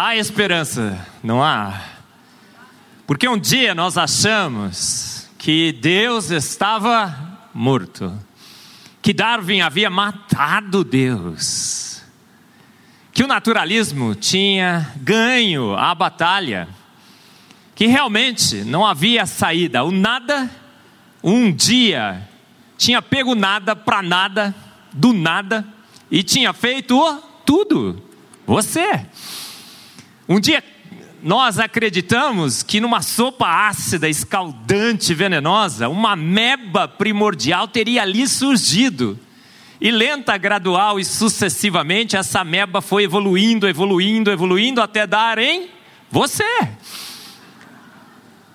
Há esperança, não há? Porque um dia nós achamos que Deus estava morto, que Darwin havia matado Deus, que o naturalismo tinha ganho a batalha, que realmente não havia saída, o nada, um dia, tinha pego nada para nada, do nada, e tinha feito tudo. Você. Um dia nós acreditamos que numa sopa ácida, escaldante, venenosa, uma meba primordial teria ali surgido. E lenta, gradual e sucessivamente, essa meba foi evoluindo, evoluindo, evoluindo até dar em você.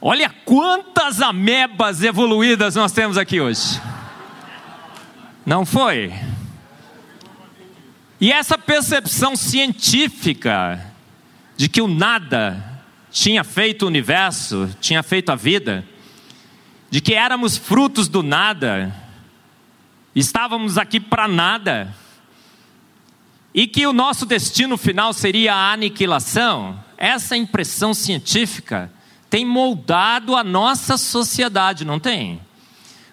Olha quantas amebas evoluídas nós temos aqui hoje. Não foi? E essa percepção científica de que o nada tinha feito o universo, tinha feito a vida, de que éramos frutos do nada, estávamos aqui para nada, e que o nosso destino final seria a aniquilação, essa impressão científica tem moldado a nossa sociedade, não tem?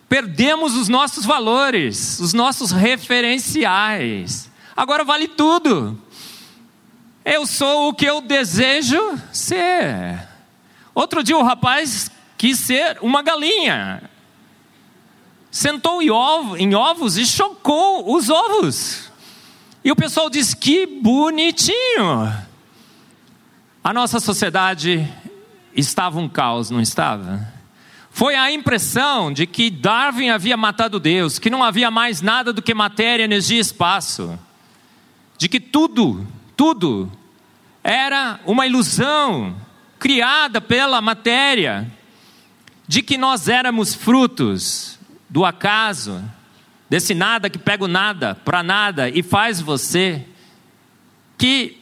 Perdemos os nossos valores, os nossos referenciais. Agora vale tudo. Eu sou o que eu desejo ser. Outro dia o rapaz quis ser uma galinha. Sentou em ovos e chocou os ovos. E o pessoal disse: que bonitinho. A nossa sociedade estava um caos, não estava? Foi a impressão de que Darwin havia matado Deus, que não havia mais nada do que matéria, energia e espaço. De que tudo, tudo era uma ilusão criada pela matéria, de que nós éramos frutos do acaso, desse nada que pega o nada para nada e faz você, que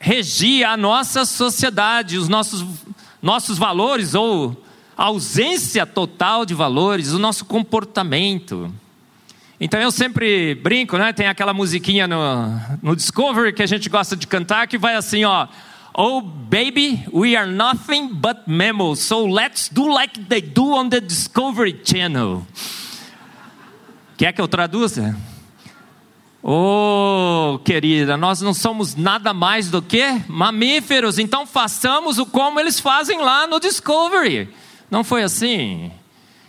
regia a nossa sociedade, os nossos, nossos valores ou ausência total de valores, o nosso comportamento. Então eu sempre brinco, né? Tem aquela musiquinha no, no Discovery que a gente gosta de cantar que vai assim, ó. Oh baby, we are nothing but mammals, so let's do like they do on the Discovery Channel. Quer que eu traduza? Oh, querida, nós não somos nada mais do que mamíferos, então façamos o como eles fazem lá no Discovery. Não foi assim.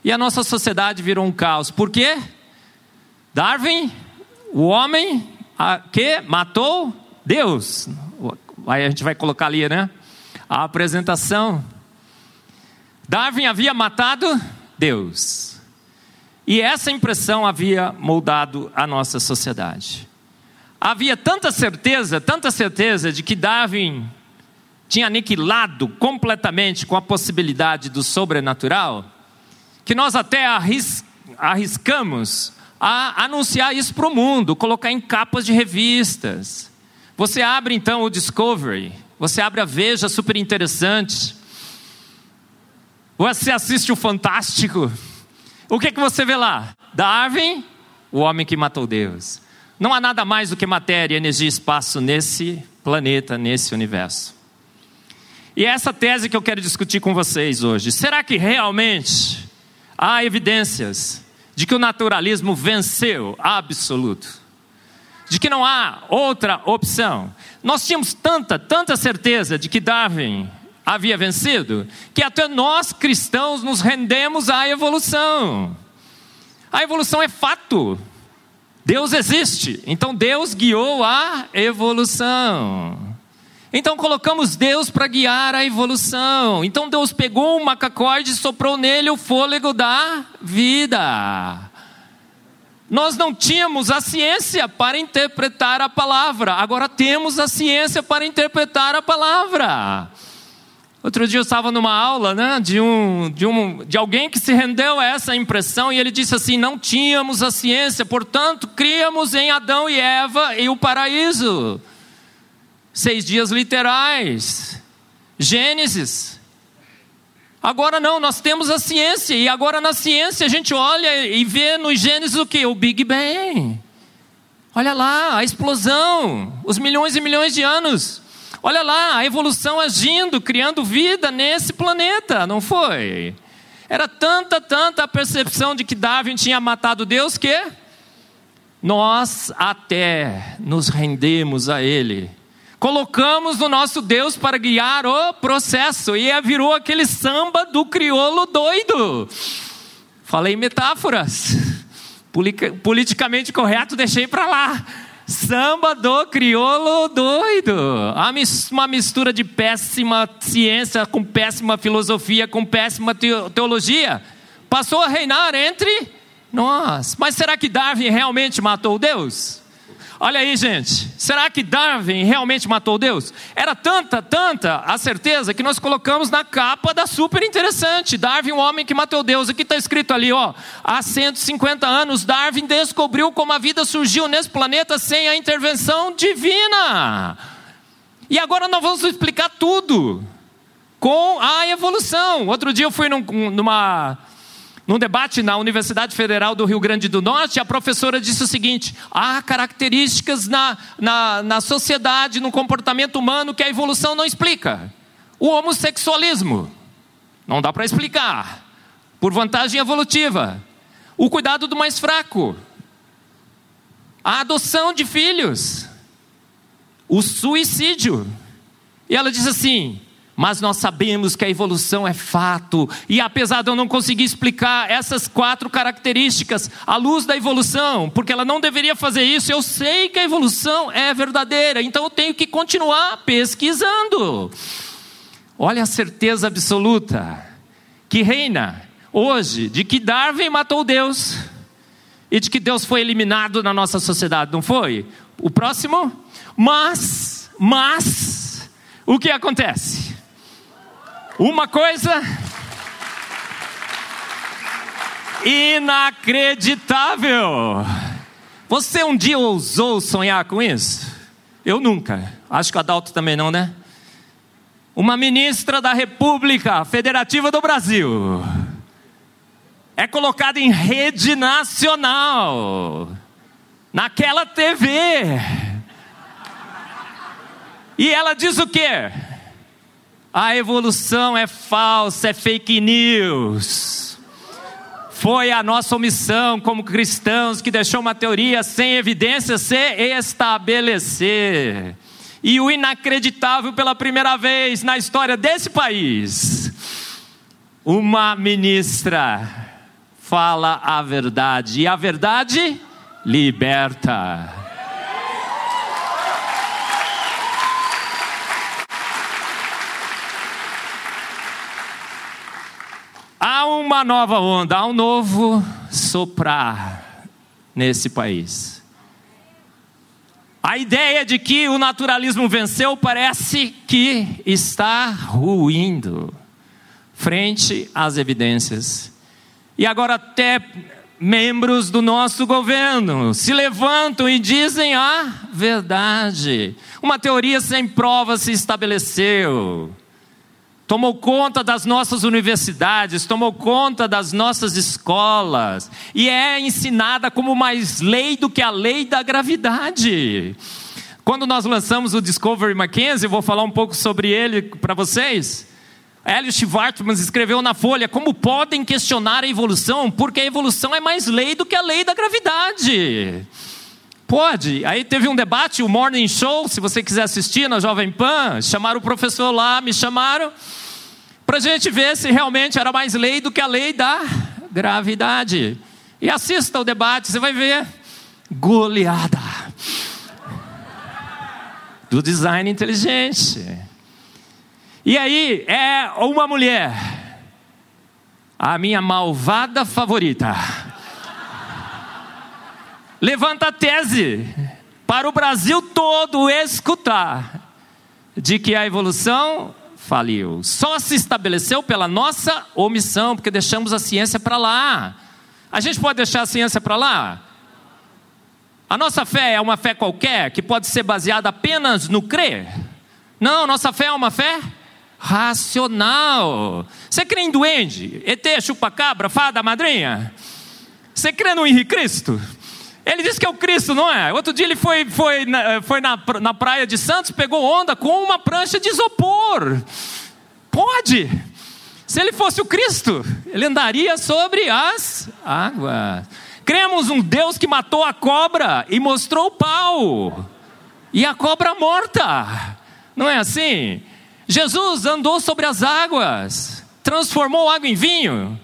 E a nossa sociedade virou um caos. Por quê? Darwin, o homem que matou Deus. Aí a gente vai colocar ali, né? A apresentação. Darwin havia matado Deus. E essa impressão havia moldado a nossa sociedade. Havia tanta certeza, tanta certeza de que Darwin tinha aniquilado completamente com a possibilidade do sobrenatural, que nós até arris arriscamos a anunciar isso para o mundo, colocar em capas de revistas. Você abre então o Discovery, você abre a Veja, super interessante. Você assiste o Fantástico. O que, que você vê lá? Darwin, o homem que matou Deus. Não há nada mais do que matéria, energia e espaço nesse planeta, nesse universo. E é essa tese que eu quero discutir com vocês hoje. Será que realmente há evidências de que o naturalismo venceu absoluto, de que não há outra opção. Nós tínhamos tanta, tanta certeza de que Darwin havia vencido, que até nós cristãos nos rendemos à evolução. A evolução é fato. Deus existe, então Deus guiou a evolução. Então colocamos Deus para guiar a evolução. Então Deus pegou um macacóide e soprou nele o fôlego da vida. Nós não tínhamos a ciência para interpretar a palavra, agora temos a ciência para interpretar a palavra. Outro dia eu estava numa aula né, de, um, de, um, de alguém que se rendeu a essa impressão e ele disse assim: não tínhamos a ciência, portanto, criamos em Adão e Eva e o paraíso seis dias literais, Gênesis. Agora não, nós temos a ciência, e agora na ciência a gente olha e vê no Gênesis o que? O Big Bang. Olha lá, a explosão, os milhões e milhões de anos. Olha lá, a evolução agindo, criando vida nesse planeta, não foi? Era tanta, tanta a percepção de que Darwin tinha matado Deus que nós até nos rendemos a Ele. Colocamos o nosso Deus para guiar o processo e virou aquele samba do crioulo doido. Falei metáforas. Politicamente correto, deixei para lá. Samba do crioulo doido. Uma mistura de péssima ciência com péssima filosofia, com péssima teologia. Passou a reinar entre nós. Mas será que Darwin realmente matou Deus? Olha aí, gente. Será que Darwin realmente matou Deus? Era tanta, tanta a certeza que nós colocamos na capa da super interessante. Darwin, o homem que matou Deus. Aqui está escrito ali, ó. Há 150 anos, Darwin descobriu como a vida surgiu nesse planeta sem a intervenção divina. E agora nós vamos explicar tudo com a evolução. Outro dia eu fui num, numa num debate na Universidade Federal do Rio Grande do Norte, a professora disse o seguinte: há características na, na, na sociedade, no comportamento humano que a evolução não explica. O homossexualismo, não dá para explicar, por vantagem evolutiva. O cuidado do mais fraco, a adoção de filhos, o suicídio. E ela diz assim: mas nós sabemos que a evolução é fato, e apesar de eu não conseguir explicar essas quatro características à luz da evolução, porque ela não deveria fazer isso, eu sei que a evolução é verdadeira, então eu tenho que continuar pesquisando. Olha a certeza absoluta que reina hoje de que Darwin matou Deus e de que Deus foi eliminado na nossa sociedade, não foi? O próximo? Mas, mas, o que acontece? Uma coisa inacreditável. Você um dia ousou sonhar com isso? Eu nunca. Acho que o Adalto também não, né? Uma ministra da República Federativa do Brasil é colocada em rede nacional, naquela TV. E ela diz o quê? A evolução é falsa, é fake news. Foi a nossa omissão como cristãos que deixou uma teoria sem evidência se estabelecer. E o inacreditável pela primeira vez na história desse país, uma ministra fala a verdade, e a verdade liberta. Há uma nova onda, há um novo soprar nesse país. A ideia de que o naturalismo venceu parece que está ruindo frente às evidências. E agora até membros do nosso governo se levantam e dizem a verdade. Uma teoria sem prova se estabeleceu tomou conta das nossas universidades, tomou conta das nossas escolas, e é ensinada como mais lei do que a lei da gravidade. Quando nós lançamos o Discovery Mackenzie, vou falar um pouco sobre ele para vocês. Hélio Schwartzman escreveu na Folha como podem questionar a evolução, porque a evolução é mais lei do que a lei da gravidade. Pode. Aí teve um debate, o Morning Show, se você quiser assistir na Jovem Pan, chamaram o professor lá, me chamaram, para a gente ver se realmente era mais lei do que a lei da gravidade. E assista o debate, você vai ver. Goleada. Do design inteligente. E aí, é uma mulher, a minha malvada favorita levanta a tese para o Brasil todo escutar de que a evolução faliu. Só se estabeleceu pela nossa omissão, porque deixamos a ciência para lá. A gente pode deixar a ciência para lá? A nossa fé é uma fé qualquer que pode ser baseada apenas no crer? Não, nossa fé é uma fé racional. Você crê em duende? ET, chupa-cabra, fada, madrinha? Você crê no Henrique Cristo? Ele disse que é o Cristo, não é? Outro dia ele foi, foi, na, foi na, na praia de Santos, pegou onda com uma prancha de isopor. Pode. Se ele fosse o Cristo, ele andaria sobre as águas. Cremos um Deus que matou a cobra e mostrou o pau. E a cobra morta. Não é assim? Jesus andou sobre as águas, transformou água em vinho.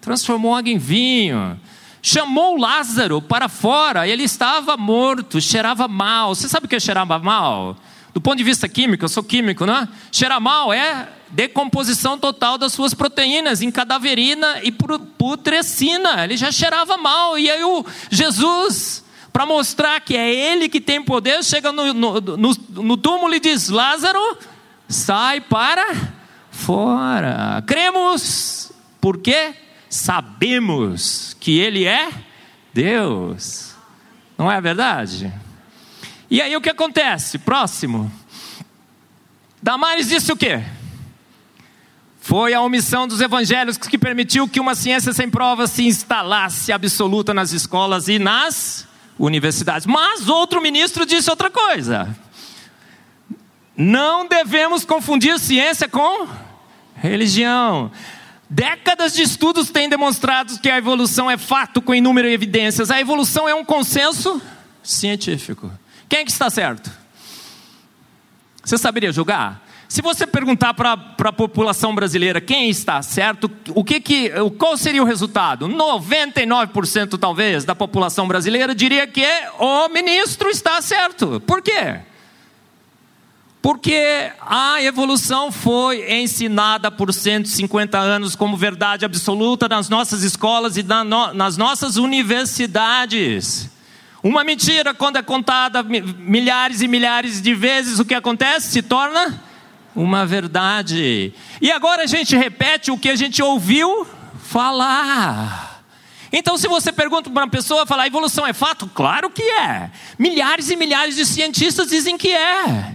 Transformou água em vinho chamou Lázaro para fora, ele estava morto, cheirava mal. Você sabe o que é cheirava mal? Do ponto de vista químico, eu sou químico, não é? Cheirar mal é decomposição total das suas proteínas em cadaverina e putrescina. Ele já cheirava mal. E aí o Jesus, para mostrar que é ele que tem poder, chega no, no, no, no túmulo e diz: Lázaro, sai para fora. Cremos, por quê? Sabemos que Ele é Deus. Não é verdade? E aí o que acontece? Próximo. Damares disse o quê? Foi a omissão dos evangelhos que permitiu que uma ciência sem provas se instalasse absoluta nas escolas e nas universidades. Mas outro ministro disse outra coisa. Não devemos confundir ciência com religião. Décadas de estudos têm demonstrado que a evolução é fato com inúmeras evidências. A evolução é um consenso científico. Quem é que está certo? Você saberia julgar? Se você perguntar para a população brasileira quem está certo, o que que, qual seria o resultado? 99% talvez da população brasileira diria que o ministro está certo. Por quê? Porque a evolução foi ensinada por 150 anos como verdade absoluta nas nossas escolas e nas nossas universidades. Uma mentira, quando é contada milhares e milhares de vezes, o que acontece? Se torna uma verdade. E agora a gente repete o que a gente ouviu falar. Então, se você pergunta para uma pessoa, falar, evolução é fato? Claro que é. Milhares e milhares de cientistas dizem que é.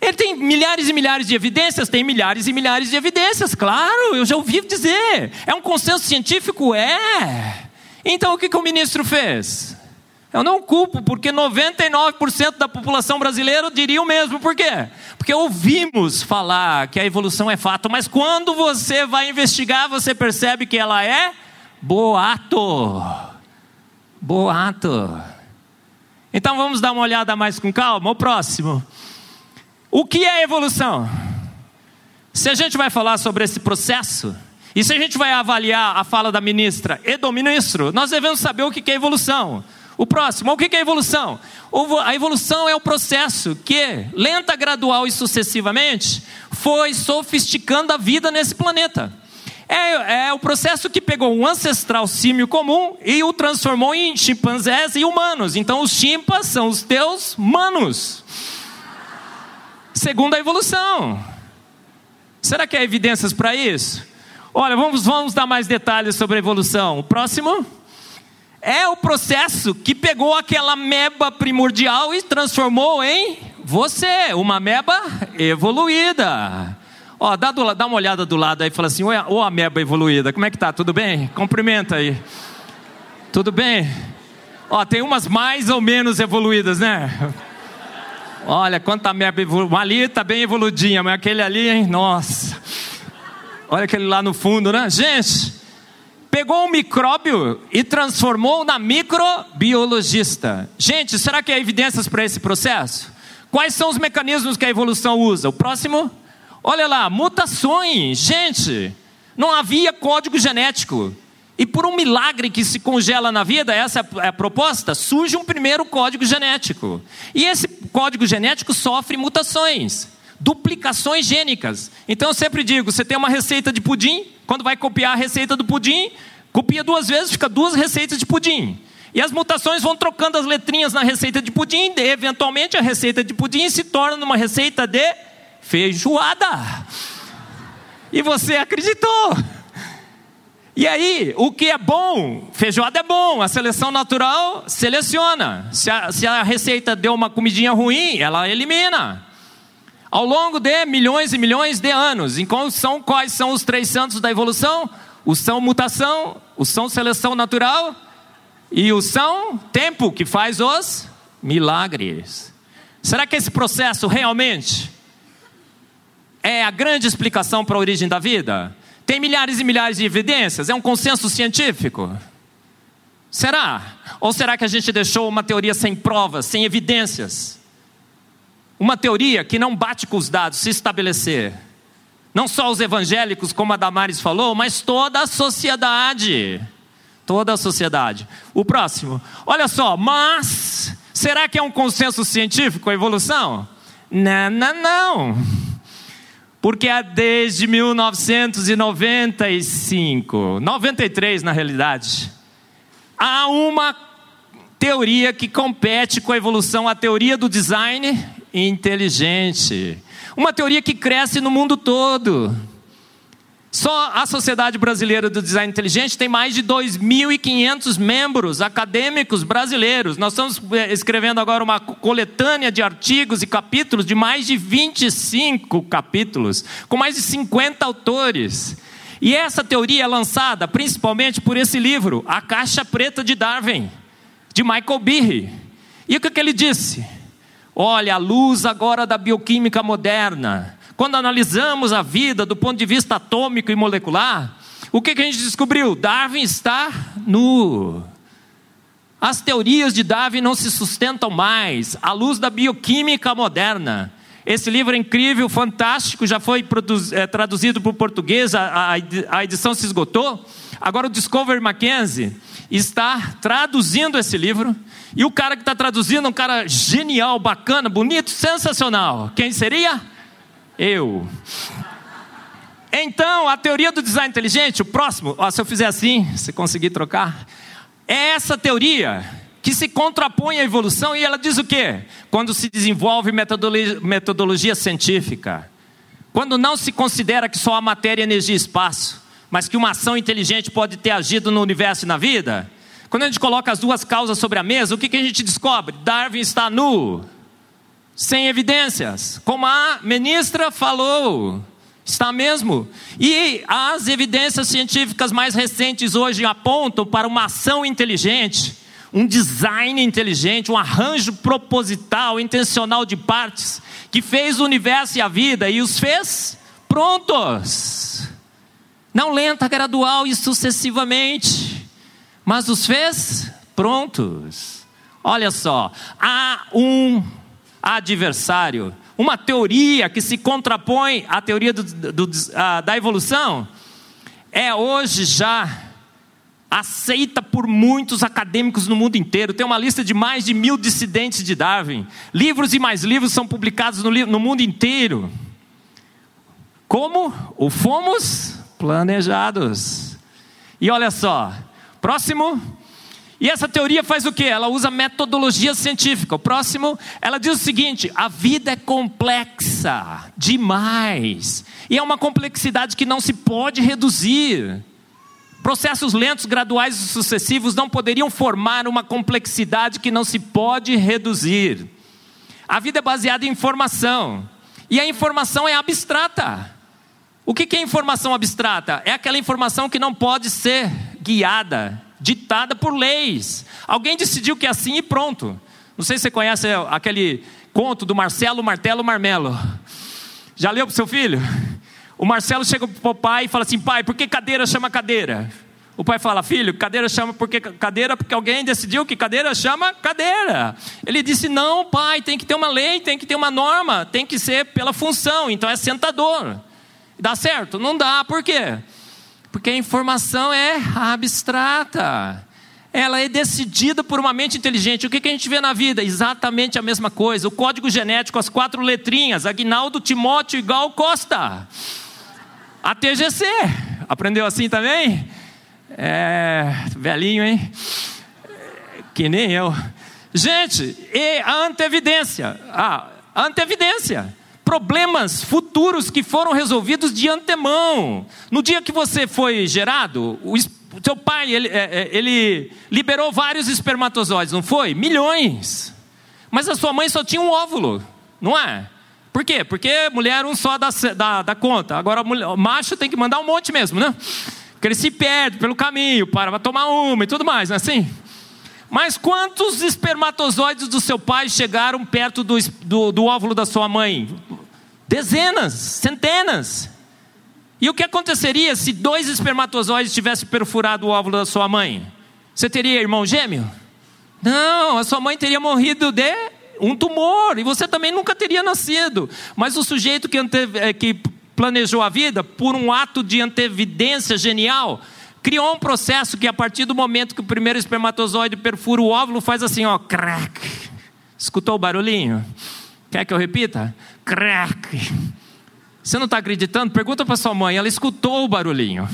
Ele tem milhares e milhares de evidências? Tem milhares e milhares de evidências, claro, eu já ouvi dizer. É um consenso científico? É. Então o que, que o ministro fez? Eu não culpo, porque 99% da população brasileira diria o mesmo. Por quê? Porque ouvimos falar que a evolução é fato, mas quando você vai investigar, você percebe que ela é boato. Boato. Então vamos dar uma olhada mais com calma. O próximo. O que é evolução? Se a gente vai falar sobre esse processo, e se a gente vai avaliar a fala da ministra e do ministro, nós devemos saber o que é evolução. O próximo, o que é evolução? A evolução é o processo que, lenta, gradual e sucessivamente, foi sofisticando a vida nesse planeta. É, é, o processo que pegou um ancestral símio comum e o transformou em chimpanzés e humanos. Então, os chimpas são os teus manos segundo a evolução. Será que há evidências para isso? Olha, vamos, vamos dar mais detalhes sobre a evolução. O próximo é o processo que pegou aquela meba primordial e transformou em você, uma meba evoluída. Ó, dá, do, dá uma olhada do lado aí e fala assim: ô ameba evoluída, como é que tá? Tudo bem? Cumprimenta aí. Tudo bem? Ó, tem umas mais ou menos evoluídas, né? Olha, quanta merda evoluída. Ali está bem evoludinha, mas aquele ali, hein? Nossa. Olha aquele lá no fundo, né? Gente, pegou um micróbio e transformou na microbiologista. Gente, será que há evidências para esse processo? Quais são os mecanismos que a evolução usa? O próximo? Olha lá, mutações. Gente, não havia código genético. E por um milagre que se congela na vida, essa é a proposta, surge um primeiro código genético. E esse código genético sofre mutações, duplicações gênicas. Então eu sempre digo: você tem uma receita de pudim, quando vai copiar a receita do pudim, copia duas vezes, fica duas receitas de pudim. E as mutações vão trocando as letrinhas na receita de pudim, e eventualmente a receita de pudim se torna uma receita de feijoada. E você acreditou. E aí, o que é bom, feijoada é bom, a seleção natural seleciona. Se a, se a receita deu uma comidinha ruim, ela elimina. Ao longo de milhões e milhões de anos. Então, são, quais são os três santos da evolução? O são mutação, o são seleção natural E o são, tempo que faz os milagres. Será que esse processo realmente é a grande explicação para a origem da vida? Tem milhares e milhares de evidências? É um consenso científico? Será? Ou será que a gente deixou uma teoria sem provas, sem evidências? Uma teoria que não bate com os dados se estabelecer. Não só os evangélicos, como a Damares falou, mas toda a sociedade. Toda a sociedade. O próximo. Olha só, mas será que é um consenso científico a evolução? Não, não, não. Porque é desde 1995, 93 na realidade, há uma teoria que compete com a evolução, a teoria do design inteligente. Uma teoria que cresce no mundo todo. Só a Sociedade Brasileira do Design Inteligente tem mais de 2.500 membros acadêmicos brasileiros. Nós estamos eh, escrevendo agora uma coletânea de artigos e capítulos de mais de 25 capítulos, com mais de 50 autores. E essa teoria é lançada principalmente por esse livro, A Caixa Preta de Darwin, de Michael Behe. E o que, que ele disse? Olha, a luz agora da bioquímica moderna, quando analisamos a vida do ponto de vista atômico e molecular, o que, que a gente descobriu? Darwin está nu. As teorias de Darwin não se sustentam mais à luz da bioquímica moderna. Esse livro é incrível, fantástico, já foi é, traduzido para o português, a, a, edição se esgotou. Agora o Discovery Mackenzie está traduzindo esse livro. E o cara que está traduzindo é um cara genial, bacana, bonito, sensacional. Quem seria? Eu. Então, a teoria do design inteligente, o próximo, ó, se eu fizer assim, se conseguir trocar, é essa teoria que se contrapõe à evolução e ela diz o quê? Quando se desenvolve metodologia, metodologia científica, quando não se considera que só há matéria, energia e espaço, mas que uma ação inteligente pode ter agido no universo e na vida, quando a gente coloca as duas causas sobre a mesa, o que, que a gente descobre? Darwin está nu, sem evidências, como a ministra falou. Está mesmo. E as evidências científicas mais recentes hoje apontam para uma ação inteligente, um design inteligente, um arranjo proposital, intencional de partes, que fez o universo e a vida e os fez prontos. Não lenta, gradual e sucessivamente, mas os fez prontos. Olha só, há um adversário, uma teoria que se contrapõe à teoria do, do, da evolução, é hoje já aceita por muitos acadêmicos no mundo inteiro. Tem uma lista de mais de mil dissidentes de Darwin. Livros e mais livros são publicados no, no mundo inteiro. Como o fomos planejados. E olha só, próximo e essa teoria faz o que? Ela usa metodologia científica. O próximo, ela diz o seguinte: a vida é complexa demais. E é uma complexidade que não se pode reduzir. Processos lentos, graduais e sucessivos não poderiam formar uma complexidade que não se pode reduzir. A vida é baseada em informação. E a informação é abstrata. O que é informação abstrata? É aquela informação que não pode ser guiada, ditada por leis. Alguém decidiu que é assim e pronto. Não sei se você conhece aquele conto do Marcelo Martelo Marmelo. Já leu para seu filho? O Marcelo chega para o pai e fala assim: pai, por que cadeira chama cadeira? O pai fala: filho, cadeira chama porque cadeira porque alguém decidiu que cadeira chama cadeira. Ele disse: não, pai, tem que ter uma lei, tem que ter uma norma, tem que ser pela função. Então é sentador. Dá certo? Não dá. Por quê? Porque a informação é abstrata. Ela é decidida por uma mente inteligente. O que, que a gente vê na vida? Exatamente a mesma coisa. O código genético, as quatro letrinhas: Agnaldo Timóteo igual Costa. A TGC. Aprendeu assim também? É. Velhinho, hein? Que nem eu. Gente, e a antevidência. Ah, antevidência problemas futuros que foram resolvidos de antemão. No dia que você foi gerado, o seu pai ele, é, é, ele liberou vários espermatozoides, não foi? Milhões. Mas a sua mãe só tinha um óvulo, não é? Por quê? Porque mulher um só dá, dá, dá conta. Agora o macho tem que mandar um monte mesmo, né? Porque ele se perde pelo caminho, para tomar uma e tudo mais, não é assim? Mas quantos espermatozoides do seu pai chegaram perto do, do, do óvulo da sua mãe? Dezenas, centenas. E o que aconteceria se dois espermatozoides tivessem perfurado o óvulo da sua mãe? Você teria irmão gêmeo? Não, a sua mãe teria morrido de um tumor e você também nunca teria nascido. Mas o sujeito que, ante, eh, que planejou a vida, por um ato de antevidência genial, criou um processo que a partir do momento que o primeiro espermatozoide perfura o óvulo, faz assim, ó, crack. Escutou o barulhinho? Quer que eu repita? Crack. Você não está acreditando? Pergunta para sua mãe, ela escutou o barulhinho.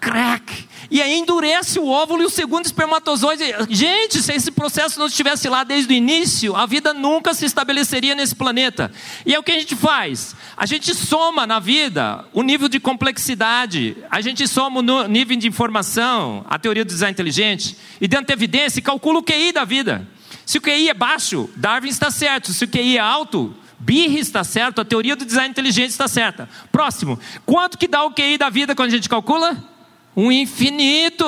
Crack. E aí endurece o óvulo e o segundo espermatozoide. Gente, se esse processo não estivesse lá desde o início, a vida nunca se estabeleceria nesse planeta. E é o que a gente faz? A gente soma na vida o nível de complexidade, a gente soma o nível de informação, a teoria do design inteligente, e dentro da evidência, calcula o QI da vida. Se o QI é baixo, Darwin está certo. Se o QI é alto, Birre está certo, a teoria do design inteligente está certa. Próximo. Quanto que dá o QI da vida quando a gente calcula? Um infinito.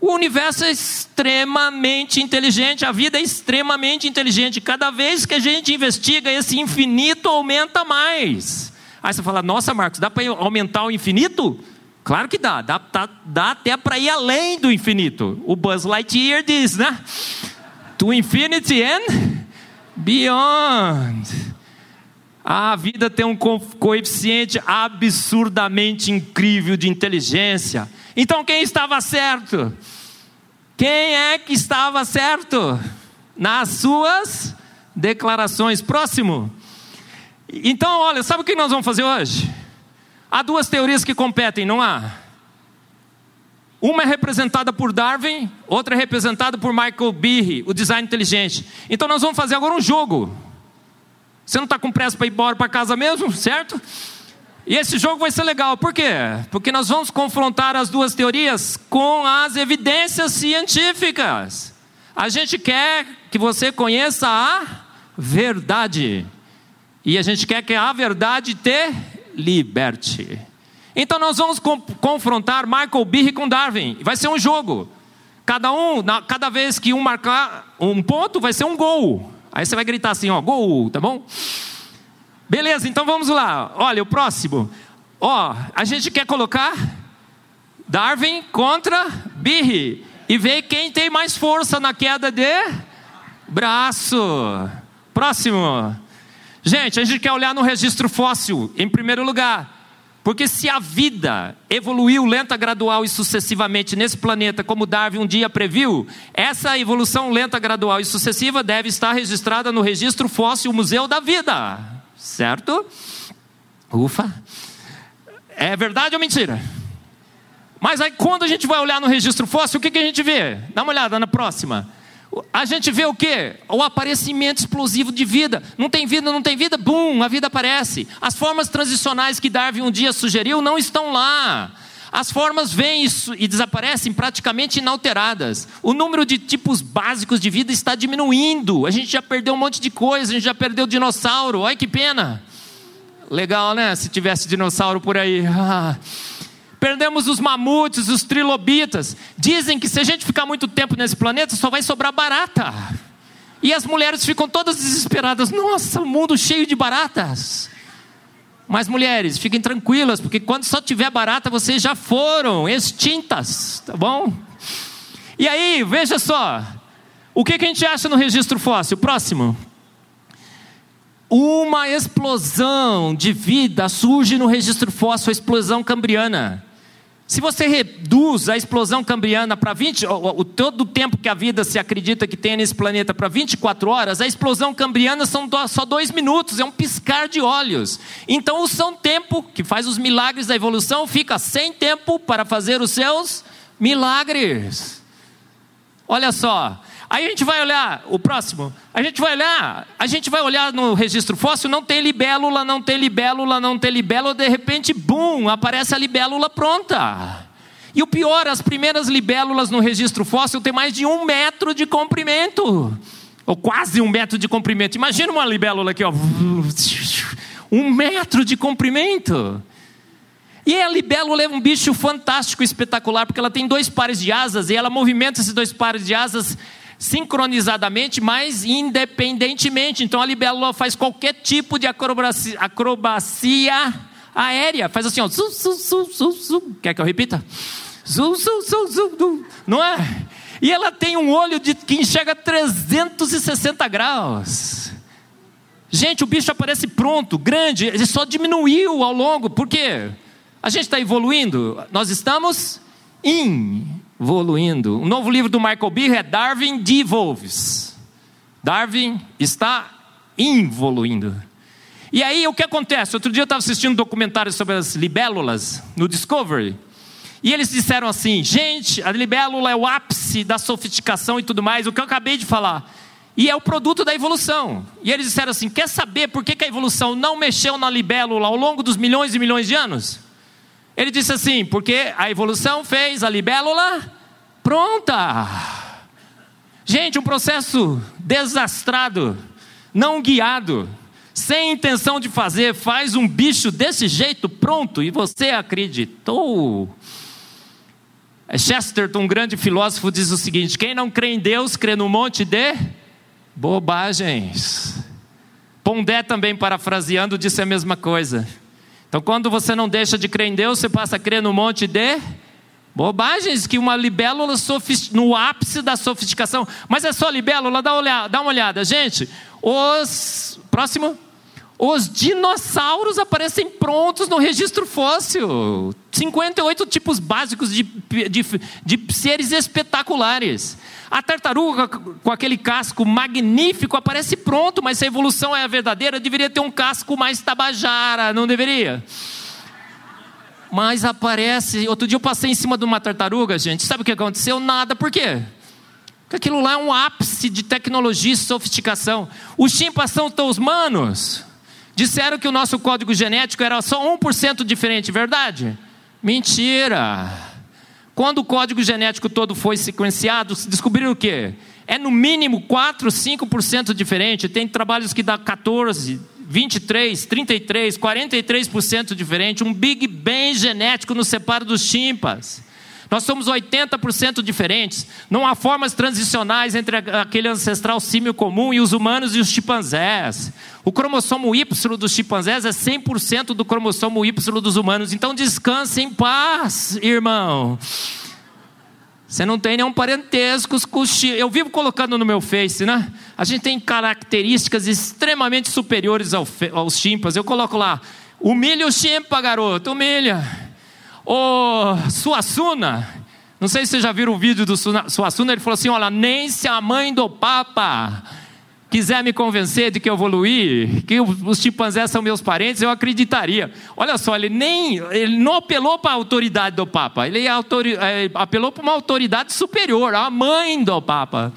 O universo é extremamente inteligente, a vida é extremamente inteligente. Cada vez que a gente investiga, esse infinito aumenta mais. Aí você fala, nossa, Marcos, dá para aumentar o infinito? Claro que dá, dá, dá, dá até para ir além do infinito. O Buzz Lightyear diz, né? To infinity and beyond. A vida tem um coeficiente absurdamente incrível de inteligência. Então quem estava certo? Quem é que estava certo? Nas suas declarações. Próximo. Então, olha, sabe o que nós vamos fazer hoje? Há duas teorias que competem, não há? Uma é representada por Darwin, outra é representada por Michael Behe, o design inteligente. Então nós vamos fazer agora um jogo. Você não está com pressa para ir embora para casa mesmo, certo? E esse jogo vai ser legal, por quê? Porque nós vamos confrontar as duas teorias com as evidências científicas. A gente quer que você conheça a verdade. E a gente quer que a verdade te liberte. Então nós vamos confrontar Michael Behe com Darwin. Vai ser um jogo. Cada um, cada vez que um marcar um ponto, vai ser um gol. Aí você vai gritar assim, ó, gol, tá bom? Beleza, então vamos lá. Olha, o próximo. Ó, a gente quer colocar Darwin contra Birri e ver quem tem mais força na queda de braço. Próximo. Gente, a gente quer olhar no registro fóssil, em primeiro lugar. Porque se a vida evoluiu lenta, gradual e sucessivamente nesse planeta, como Darwin um dia previu, essa evolução lenta, gradual e sucessiva deve estar registrada no registro fóssil Museu da Vida. Certo? Ufa. É verdade ou mentira? Mas aí quando a gente vai olhar no registro fóssil, o que, que a gente vê? Dá uma olhada na próxima a gente vê o que? O aparecimento explosivo de vida. Não tem vida, não tem vida, bum, a vida aparece. As formas transicionais que Darwin um dia sugeriu não estão lá. As formas vêm e desaparecem praticamente inalteradas. O número de tipos básicos de vida está diminuindo. A gente já perdeu um monte de coisa, a gente já perdeu dinossauro. Olha que pena. Legal, né? Se tivesse dinossauro por aí. Ah perdemos os mamutes, os trilobitas. Dizem que se a gente ficar muito tempo nesse planeta, só vai sobrar barata. E as mulheres ficam todas desesperadas. Nossa, o mundo cheio de baratas. Mas mulheres, fiquem tranquilas, porque quando só tiver barata, vocês já foram extintas, tá bom? E aí, veja só. O que, que a gente acha no registro fóssil? Próximo. Uma explosão de vida surge no registro fóssil, a explosão cambriana. Se você reduz a explosão cambriana para 20, o, o, todo o tempo que a vida se acredita que tem nesse planeta para 24 horas, a explosão cambriana são do, só dois minutos, é um piscar de olhos. Então o São Tempo, que faz os milagres da evolução, fica sem tempo para fazer os seus milagres. Olha só, Aí a gente vai olhar, o próximo, a gente vai olhar, a gente vai olhar no registro fóssil, não tem libélula, não tem libélula, não tem libélula, de repente, bum, aparece a libélula pronta. E o pior, as primeiras libélulas no registro fóssil têm mais de um metro de comprimento. Ou quase um metro de comprimento. Imagina uma libélula aqui, ó. Um metro de comprimento. E a libélula é um bicho fantástico, espetacular, porque ela tem dois pares de asas e ela movimenta esses dois pares de asas sincronizadamente, mas independentemente. Então a libélula faz qualquer tipo de acrobacia, acrobacia aérea. Faz assim, ó. Zu, Quer que eu repita? Zu, zu, zu, zu, Não é? E ela tem um olho de, que enxerga 360 graus. Gente, o bicho aparece pronto, grande, ele só diminuiu ao longo. Por quê? A gente está evoluindo? Nós estamos involuindo. O novo livro do Michael Beer é Darwin Devolves. Darwin está involuindo. E aí o que acontece? Outro dia eu estava assistindo um documentário sobre as libélulas no Discovery. E eles disseram assim: gente, a libélula é o ápice da sofisticação e tudo mais, o que eu acabei de falar. E é o produto da evolução. E eles disseram assim: quer saber por que, que a evolução não mexeu na libélula ao longo dos milhões e milhões de anos? Ele disse assim: porque a evolução fez a libélula pronta. Gente, um processo desastrado, não guiado, sem intenção de fazer, faz um bicho desse jeito pronto e você acreditou. Chesterton, um grande filósofo, diz o seguinte: quem não crê em Deus, crê no monte de bobagens. Pondé também, parafraseando, disse a mesma coisa. Então, quando você não deixa de crer em Deus, você passa a crer no monte de bobagens, que uma libélula no ápice da sofisticação. Mas é só libélula, dá dá uma olhada. gente. Os. Próximo. Os dinossauros aparecem prontos no registro fóssil. 58 tipos básicos de, de, de seres espetaculares. A tartaruga com aquele casco magnífico aparece pronto, mas se a evolução é a verdadeira, deveria ter um casco mais tabajara, não deveria? Mas aparece. Outro dia eu passei em cima de uma tartaruga, gente. Sabe o que aconteceu? Nada. Por quê? Porque aquilo lá é um ápice de tecnologia e sofisticação. Os chimpas são manos. Disseram que o nosso código genético era só 1% diferente, verdade? Mentira. Quando o código genético todo foi sequenciado, descobriram o quê? É no mínimo 4, 5% diferente. Tem trabalhos que dá 14, 23, 33, 43% diferente. Um Big Bang genético nos separa dos chimpas. Nós somos 80% diferentes. Não há formas transicionais entre aquele ancestral símio comum e os humanos e os chimpanzés. O cromossomo Y dos chimpanzés é 100% do cromossomo Y dos humanos. Então descanse em paz, irmão. Você não tem nenhum parentesco com os Eu vivo colocando no meu Face, né? A gente tem características extremamente superiores aos chimpas. Eu coloco lá, humilha o chimpa, garoto, humilha. Ô, Suassuna, não sei se vocês já viram o vídeo do Suassuna, ele falou assim: olha, nem se a mãe do Papa quiser me convencer de que eu evoluí, que os chimpanzés são meus parentes, eu acreditaria. Olha só, ele nem ele não apelou para a autoridade do Papa, ele autori, é, apelou para uma autoridade superior, a mãe do Papa.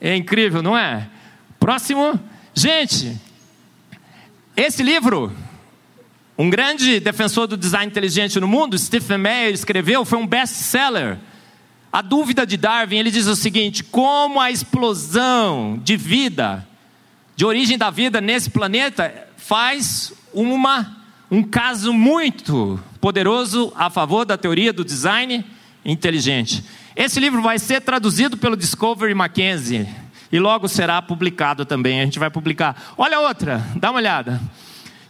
É incrível, não é? Próximo. Gente, esse livro, um grande defensor do design inteligente no mundo, Stephen Meyer, escreveu, foi um best-seller. A dúvida de Darwin, ele diz o seguinte: como a explosão de vida, de origem da vida nesse planeta, faz uma, um caso muito poderoso a favor da teoria do design inteligente. Esse livro vai ser traduzido pelo Discovery Mackenzie e logo será publicado também. A gente vai publicar. Olha outra, dá uma olhada.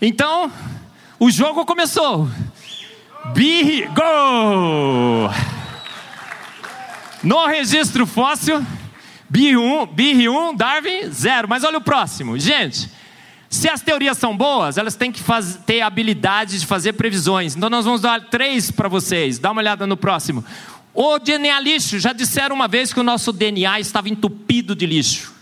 Então, o jogo começou. Be go! No registro fóssil, BR1, Darwin, zero. Mas olha o próximo. Gente, se as teorias são boas, elas têm que faz, ter habilidade de fazer previsões. Então nós vamos dar três para vocês. Dá uma olhada no próximo. O DNA lixo. Já disseram uma vez que o nosso DNA estava entupido de lixo.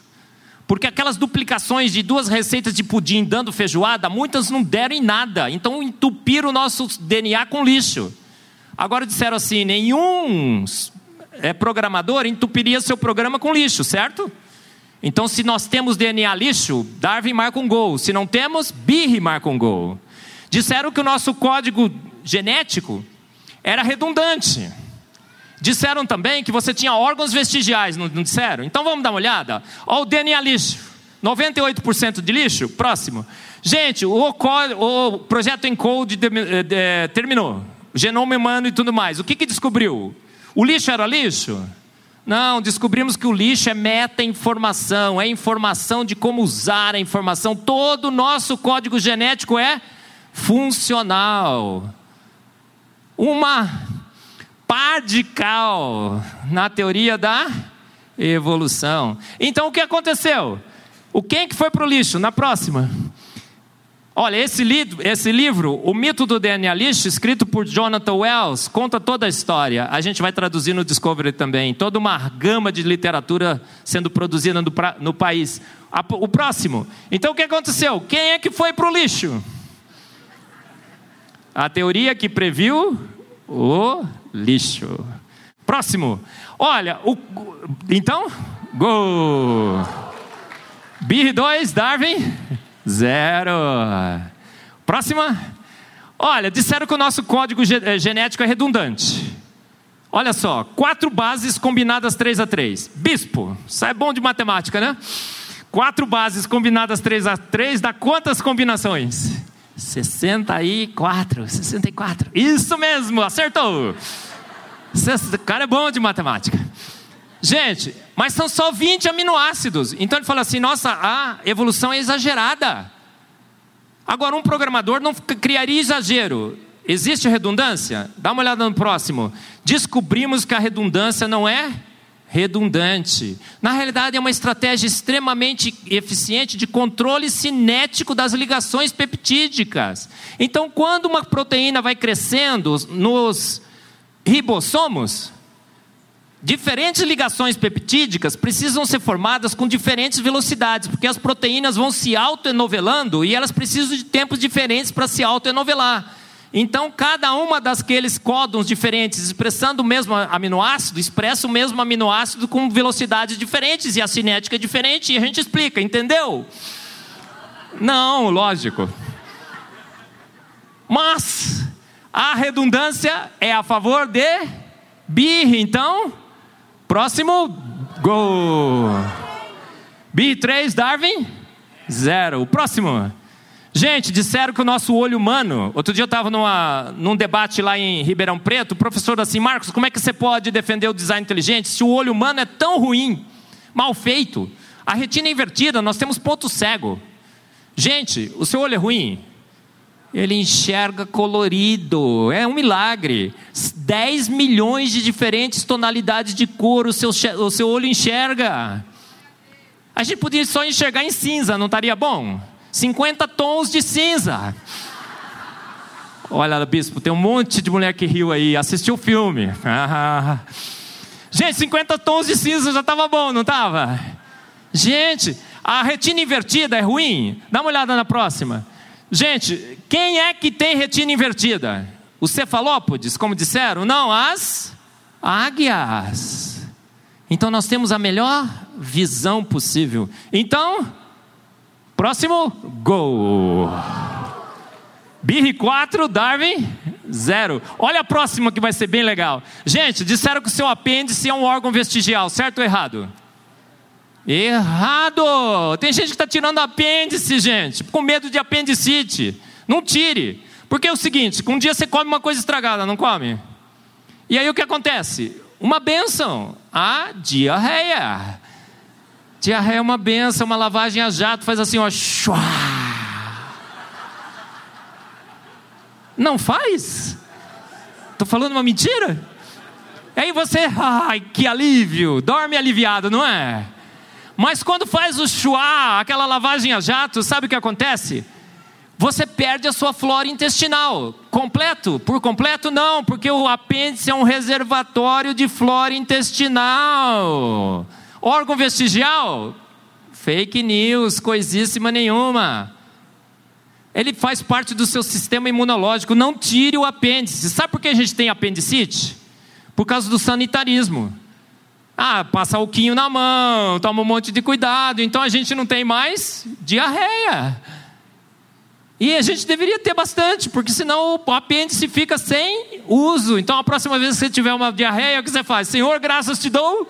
Porque aquelas duplicações de duas receitas de pudim dando feijoada, muitas não deram em nada. Então entupiram o nosso DNA com lixo. Agora disseram assim: nenhum é, programador entupiria seu programa com lixo, certo? Então, se nós temos DNA lixo, Darwin marca um gol. Se não temos, Birre marca um gol. Disseram que o nosso código genético era redundante. Disseram também que você tinha órgãos vestigiais, não, não disseram? Então vamos dar uma olhada. Olha o DNA lixo. 98% de lixo? Próximo. Gente, o, o projeto Encode de, de, de, terminou. Genoma humano e tudo mais. O que, que descobriu? O lixo era lixo? Não, descobrimos que o lixo é meta-informação, é informação de como usar a informação. Todo o nosso código genético é funcional. Uma radical na teoria da evolução. Então o que aconteceu? O quem que foi para o lixo? Na próxima. Olha, esse, li esse livro, O Mito do DNA Lixo, escrito por Jonathan Wells, conta toda a história. A gente vai traduzir no Discovery também. Toda uma gama de literatura sendo produzida no, no país. A, o próximo. Então o que aconteceu? Quem é que foi para o lixo? A teoria que previu o lixo. Próximo. Olha, o, então, gol. BIR 2, Darwin, zero. Próxima. Olha, disseram que o nosso código eh, genético é redundante. Olha só, quatro bases combinadas 3 a 3. Bispo, isso é bom de matemática, né? Quatro bases combinadas 3 a 3 dá quantas combinações? 64, 64. Isso mesmo, acertou. O cara é bom de matemática. Gente, mas são só 20 aminoácidos. Então ele fala assim: nossa, a evolução é exagerada. Agora, um programador não criaria exagero. Existe redundância? Dá uma olhada no próximo. Descobrimos que a redundância não é redundante. Na realidade, é uma estratégia extremamente eficiente de controle cinético das ligações peptídicas. Então, quando uma proteína vai crescendo nos ribossomos, diferentes ligações peptídicas precisam ser formadas com diferentes velocidades, porque as proteínas vão se autoenovelando e elas precisam de tempos diferentes para se autoenovelar. Então, cada uma daqueles códons diferentes, expressando o mesmo aminoácido, expressa o mesmo aminoácido com velocidades diferentes e a cinética é diferente, e a gente explica, entendeu? Não, lógico. Mas a redundância é a favor de BIR, então, próximo, gol. BIR 3, Darwin, zero. O próximo. Gente, disseram que o nosso olho humano. Outro dia eu estava num debate lá em Ribeirão Preto. O professor assim, Marcos, como é que você pode defender o design inteligente se o olho humano é tão ruim, mal feito? A retina é invertida, nós temos ponto cego. Gente, o seu olho é ruim? Ele enxerga colorido, é um milagre. 10 milhões de diferentes tonalidades de cor o seu, o seu olho enxerga. A gente podia só enxergar em cinza, não estaria bom? 50 tons de cinza. Olha, bispo, tem um monte de mulher que riu aí, assistiu o filme. Gente, 50 tons de cinza já estava bom, não estava? Gente, a retina invertida é ruim? Dá uma olhada na próxima. Gente, quem é que tem retina invertida? Os cefalópodes, como disseram? Não, as águias. Então nós temos a melhor visão possível. Então, Próximo, gol. Birri 4, Darwin 0. Olha a próxima que vai ser bem legal. Gente, disseram que o seu apêndice é um órgão vestigial, certo ou errado? Errado! Tem gente que está tirando apêndice, gente, com medo de apendicite. Não tire. Porque é o seguinte: um dia você come uma coisa estragada, não come? E aí o que acontece? Uma benção, a diarreia. Diarreia é uma benção, uma lavagem a jato, faz assim, ó. Shua. Não faz? Estou falando uma mentira? Aí você, ai, que alívio, dorme aliviado, não é? Mas quando faz o chua, aquela lavagem a jato, sabe o que acontece? Você perde a sua flora intestinal. Completo? Por completo, não, porque o apêndice é um reservatório de flora intestinal. Órgão vestigial? Fake news, coisíssima nenhuma. Ele faz parte do seu sistema imunológico. Não tire o apêndice. Sabe por que a gente tem apendicite? Por causa do sanitarismo. Ah, passa alquinho na mão, toma um monte de cuidado, então a gente não tem mais diarreia. E a gente deveria ter bastante, porque senão o apêndice fica sem uso. Então a próxima vez que você tiver uma diarreia, o que você faz? Senhor, graças te dou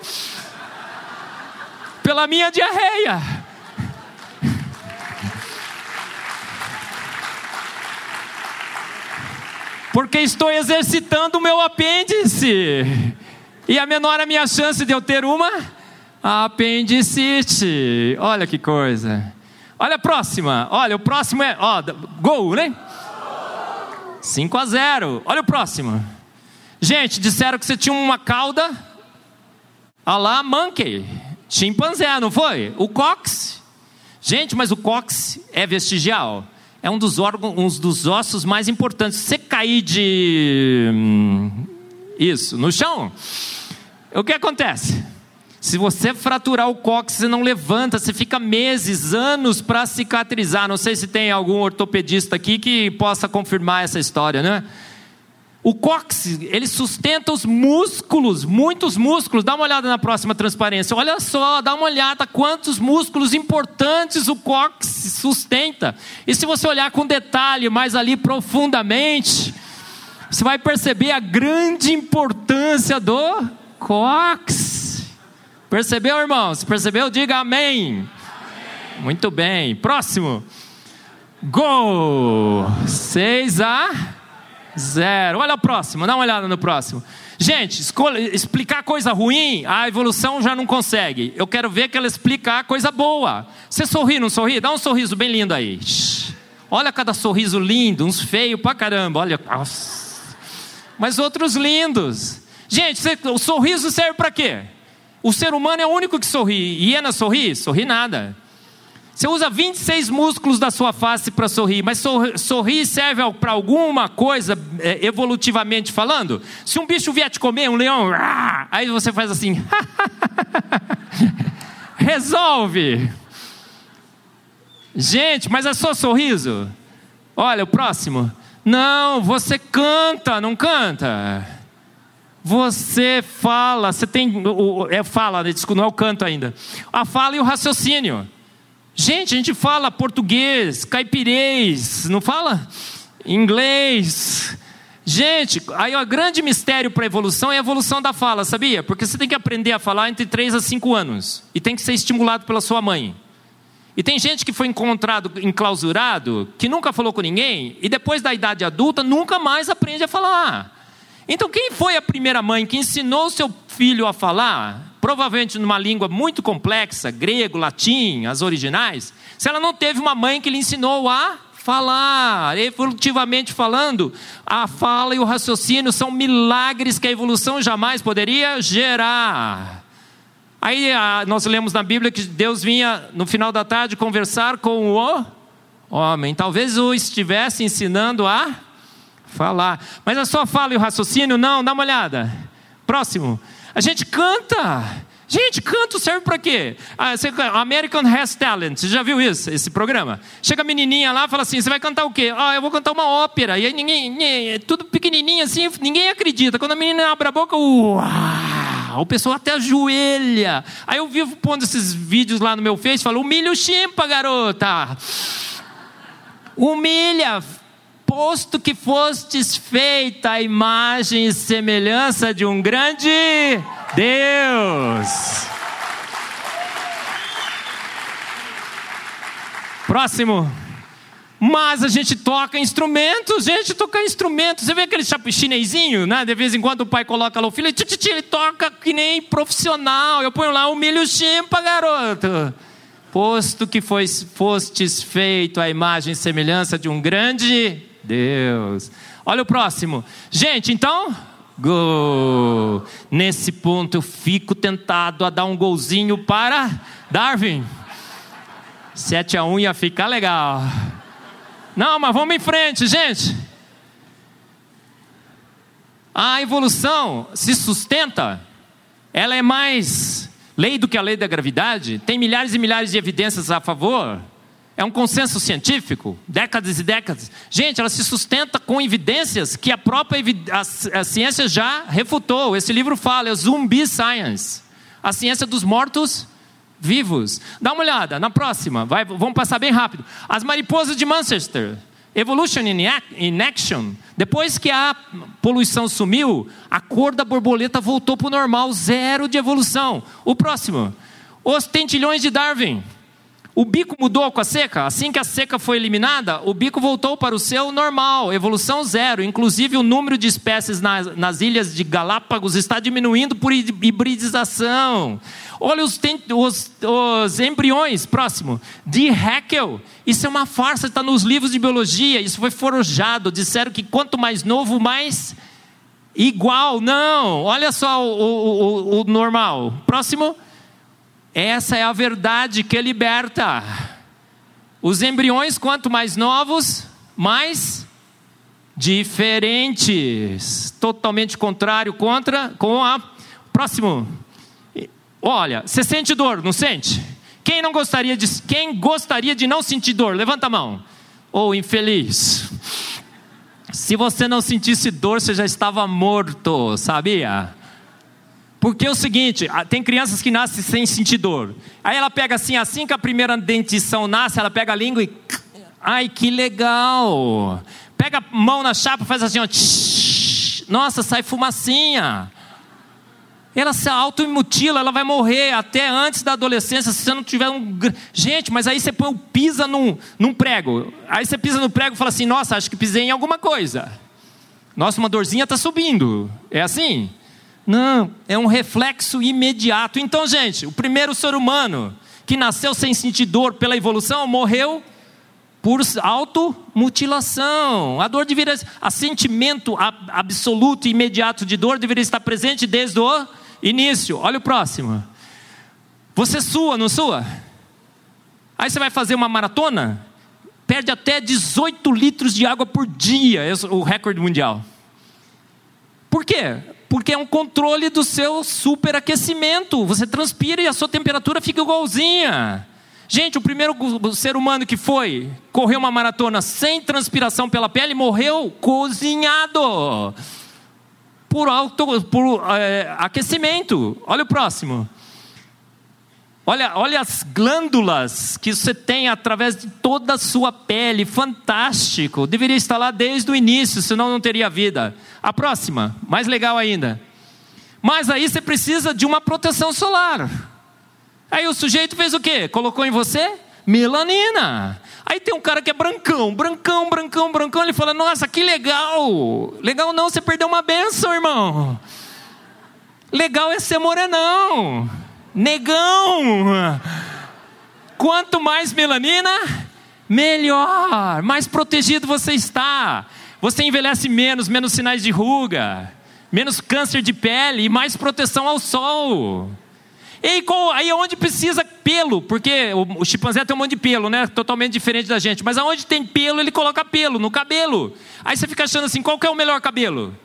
pela minha diarreia. Porque estou exercitando o meu apêndice. E a menor a minha chance de eu ter uma apendicite. Olha que coisa. Olha a próxima. Olha, o próximo é, ó, gol, né? 5 a 0. Olha o próximo. Gente, disseram que você tinha uma cauda a lá monkey chimpanzé, não foi? O cox. Gente, mas o cox é vestigial. É um dos órgãos, um dos ossos mais importantes. Se você cair de hum, isso no chão, o que acontece? Se você fraturar o cóccix, você não levanta, você fica meses, anos para cicatrizar. Não sei se tem algum ortopedista aqui que possa confirmar essa história, né? O cóccix, ele sustenta os músculos, muitos músculos. Dá uma olhada na próxima transparência. Olha só, dá uma olhada quantos músculos importantes o cóccix sustenta. E se você olhar com detalhe, mais ali profundamente, você vai perceber a grande importância do cóccix. Percebeu, irmão? Se percebeu, diga amém. amém. Muito bem. Próximo. Gol! 6 a Zero. Olha o próximo, dá uma olhada no próximo. Gente, explicar coisa ruim, a evolução já não consegue. Eu quero ver que ela explicar coisa boa. Você sorri, não sorri? Dá um sorriso bem lindo aí. Olha cada sorriso lindo, uns feios pra caramba. Olha. Mas outros lindos. Gente, o sorriso serve para quê? O ser humano é o único que sorri. Hiena sorri? Sorri nada. Você usa 26 músculos da sua face para sorrir, mas sorrir serve para alguma coisa, é, evolutivamente falando? Se um bicho vier te comer, um leão, aí você faz assim, resolve. Gente, mas é só sorriso? Olha, o próximo. Não, você canta, não canta. Você fala, você tem. É fala, não é o canto ainda. A fala e o raciocínio. Gente, a gente fala português, caipirês, não fala? Inglês. Gente, aí o grande mistério para a evolução é a evolução da fala, sabia? Porque você tem que aprender a falar entre 3 a 5 anos. E tem que ser estimulado pela sua mãe. E tem gente que foi encontrado enclausurado, que nunca falou com ninguém, e depois da idade adulta nunca mais aprende a falar. Então, quem foi a primeira mãe que ensinou seu filho a falar? Provavelmente numa língua muito complexa, grego, latim, as originais, se ela não teve uma mãe que lhe ensinou a falar, evolutivamente falando, a fala e o raciocínio são milagres que a evolução jamais poderia gerar. Aí nós lemos na Bíblia que Deus vinha no final da tarde conversar com o homem. Talvez o estivesse ensinando a falar. Mas a sua fala e o raciocínio, não, dá uma olhada. Próximo. A gente canta. Gente, canto serve para quê? Ah, American Has Talent, você já viu isso, esse programa? Chega a menininha lá e fala assim: você vai cantar o quê? Ah, eu vou cantar uma ópera. E aí ninguém, é tudo pequenininho assim, ninguém acredita. Quando a menina abre a boca, uau, o pessoal até ajoelha. Aí eu vivo pondo esses vídeos lá no meu Face falo: humilha o chimpa, garota. Humilha, posto que fostes feita a imagem e semelhança de um grande Deus. Próximo. Mas a gente toca instrumentos, gente, toca instrumentos. Você vê aquele chinesinho, né? De vez em quando o pai coloca lá o filho, ele toca que nem profissional. Eu ponho lá o milho chimpa, garoto. Posto que foi, fostes feito a imagem e semelhança de um grande Deus. Olha o próximo. Gente, então, gol. Nesse ponto eu fico tentado a dar um golzinho para Darwin. 7 a 1 ia ficar legal. Não, mas vamos em frente, gente. A evolução se sustenta, ela é mais lei do que a lei da gravidade, tem milhares e milhares de evidências a favor. É um consenso científico, décadas e décadas. Gente, ela se sustenta com evidências que a própria a, a ciência já refutou. Esse livro fala, é Zumbi Science. A ciência dos mortos vivos. Dá uma olhada, na próxima, vai, vamos passar bem rápido. As mariposas de Manchester, Evolution in Action. Depois que a poluição sumiu, a cor da borboleta voltou para o normal, zero de evolução. O próximo, os tentilhões de Darwin. O bico mudou com a seca? Assim que a seca foi eliminada, o bico voltou para o seu normal, evolução zero. Inclusive, o número de espécies nas, nas ilhas de Galápagos está diminuindo por hibridização. Olha os, os, os embriões, próximo, de Haeckel. Isso é uma farsa, está nos livros de biologia. Isso foi forjado. Disseram que quanto mais novo, mais igual. Não, olha só o, o, o, o normal. Próximo. Essa é a verdade que liberta. Os embriões, quanto mais novos, mais diferentes. Totalmente contrário contra com a próximo. Olha, você sente dor, não sente? Quem não gostaria de quem gostaria de não sentir dor? Levanta a mão. Ou oh, infeliz. Se você não sentisse dor, você já estava morto, sabia? Porque é o seguinte, tem crianças que nascem sem sentir dor. Aí ela pega assim, assim que a primeira dentição nasce, ela pega a língua e. Ai, que legal! Pega a mão na chapa, faz assim, ó. Nossa, sai fumacinha. Ela se automutila, ela vai morrer até antes da adolescência se você não tiver um. Gente, mas aí você põe, pisa num, num prego. Aí você pisa no prego e fala assim: Nossa, acho que pisei em alguma coisa. Nossa, uma dorzinha está subindo. É assim? Não, é um reflexo imediato. Então, gente, o primeiro ser humano que nasceu sem sentir dor pela evolução morreu por automutilação. A dor deveria, a sentimento absoluto e imediato de dor deveria estar presente desde o início. Olha o próximo. Você sua, não sua? Aí você vai fazer uma maratona, perde até 18 litros de água por dia, é o recorde mundial. Por quê? Porque é um controle do seu superaquecimento. Você transpira e a sua temperatura fica igualzinha. Gente, o primeiro ser humano que foi correr uma maratona sem transpiração pela pele morreu cozinhado por alto por é, aquecimento. Olha o próximo. Olha, olha as glândulas que você tem através de toda a sua pele, fantástico. Deveria estar lá desde o início, senão não teria vida. A próxima, mais legal ainda. Mas aí você precisa de uma proteção solar. Aí o sujeito fez o quê? Colocou em você melanina. Aí tem um cara que é brancão, brancão, brancão, brancão. Ele fala: Nossa, que legal. Legal não, você perdeu uma benção, irmão. Legal é ser morenão. Negão! Quanto mais melanina, melhor, mais protegido você está. Você envelhece menos, menos sinais de ruga, menos câncer de pele e mais proteção ao sol. E aí onde precisa pelo, porque o, chimpanzé tem um monte de pelo, né? Totalmente diferente da gente. Mas aonde tem pelo, ele coloca pelo, no cabelo. Aí você fica achando assim, qual que é o melhor cabelo?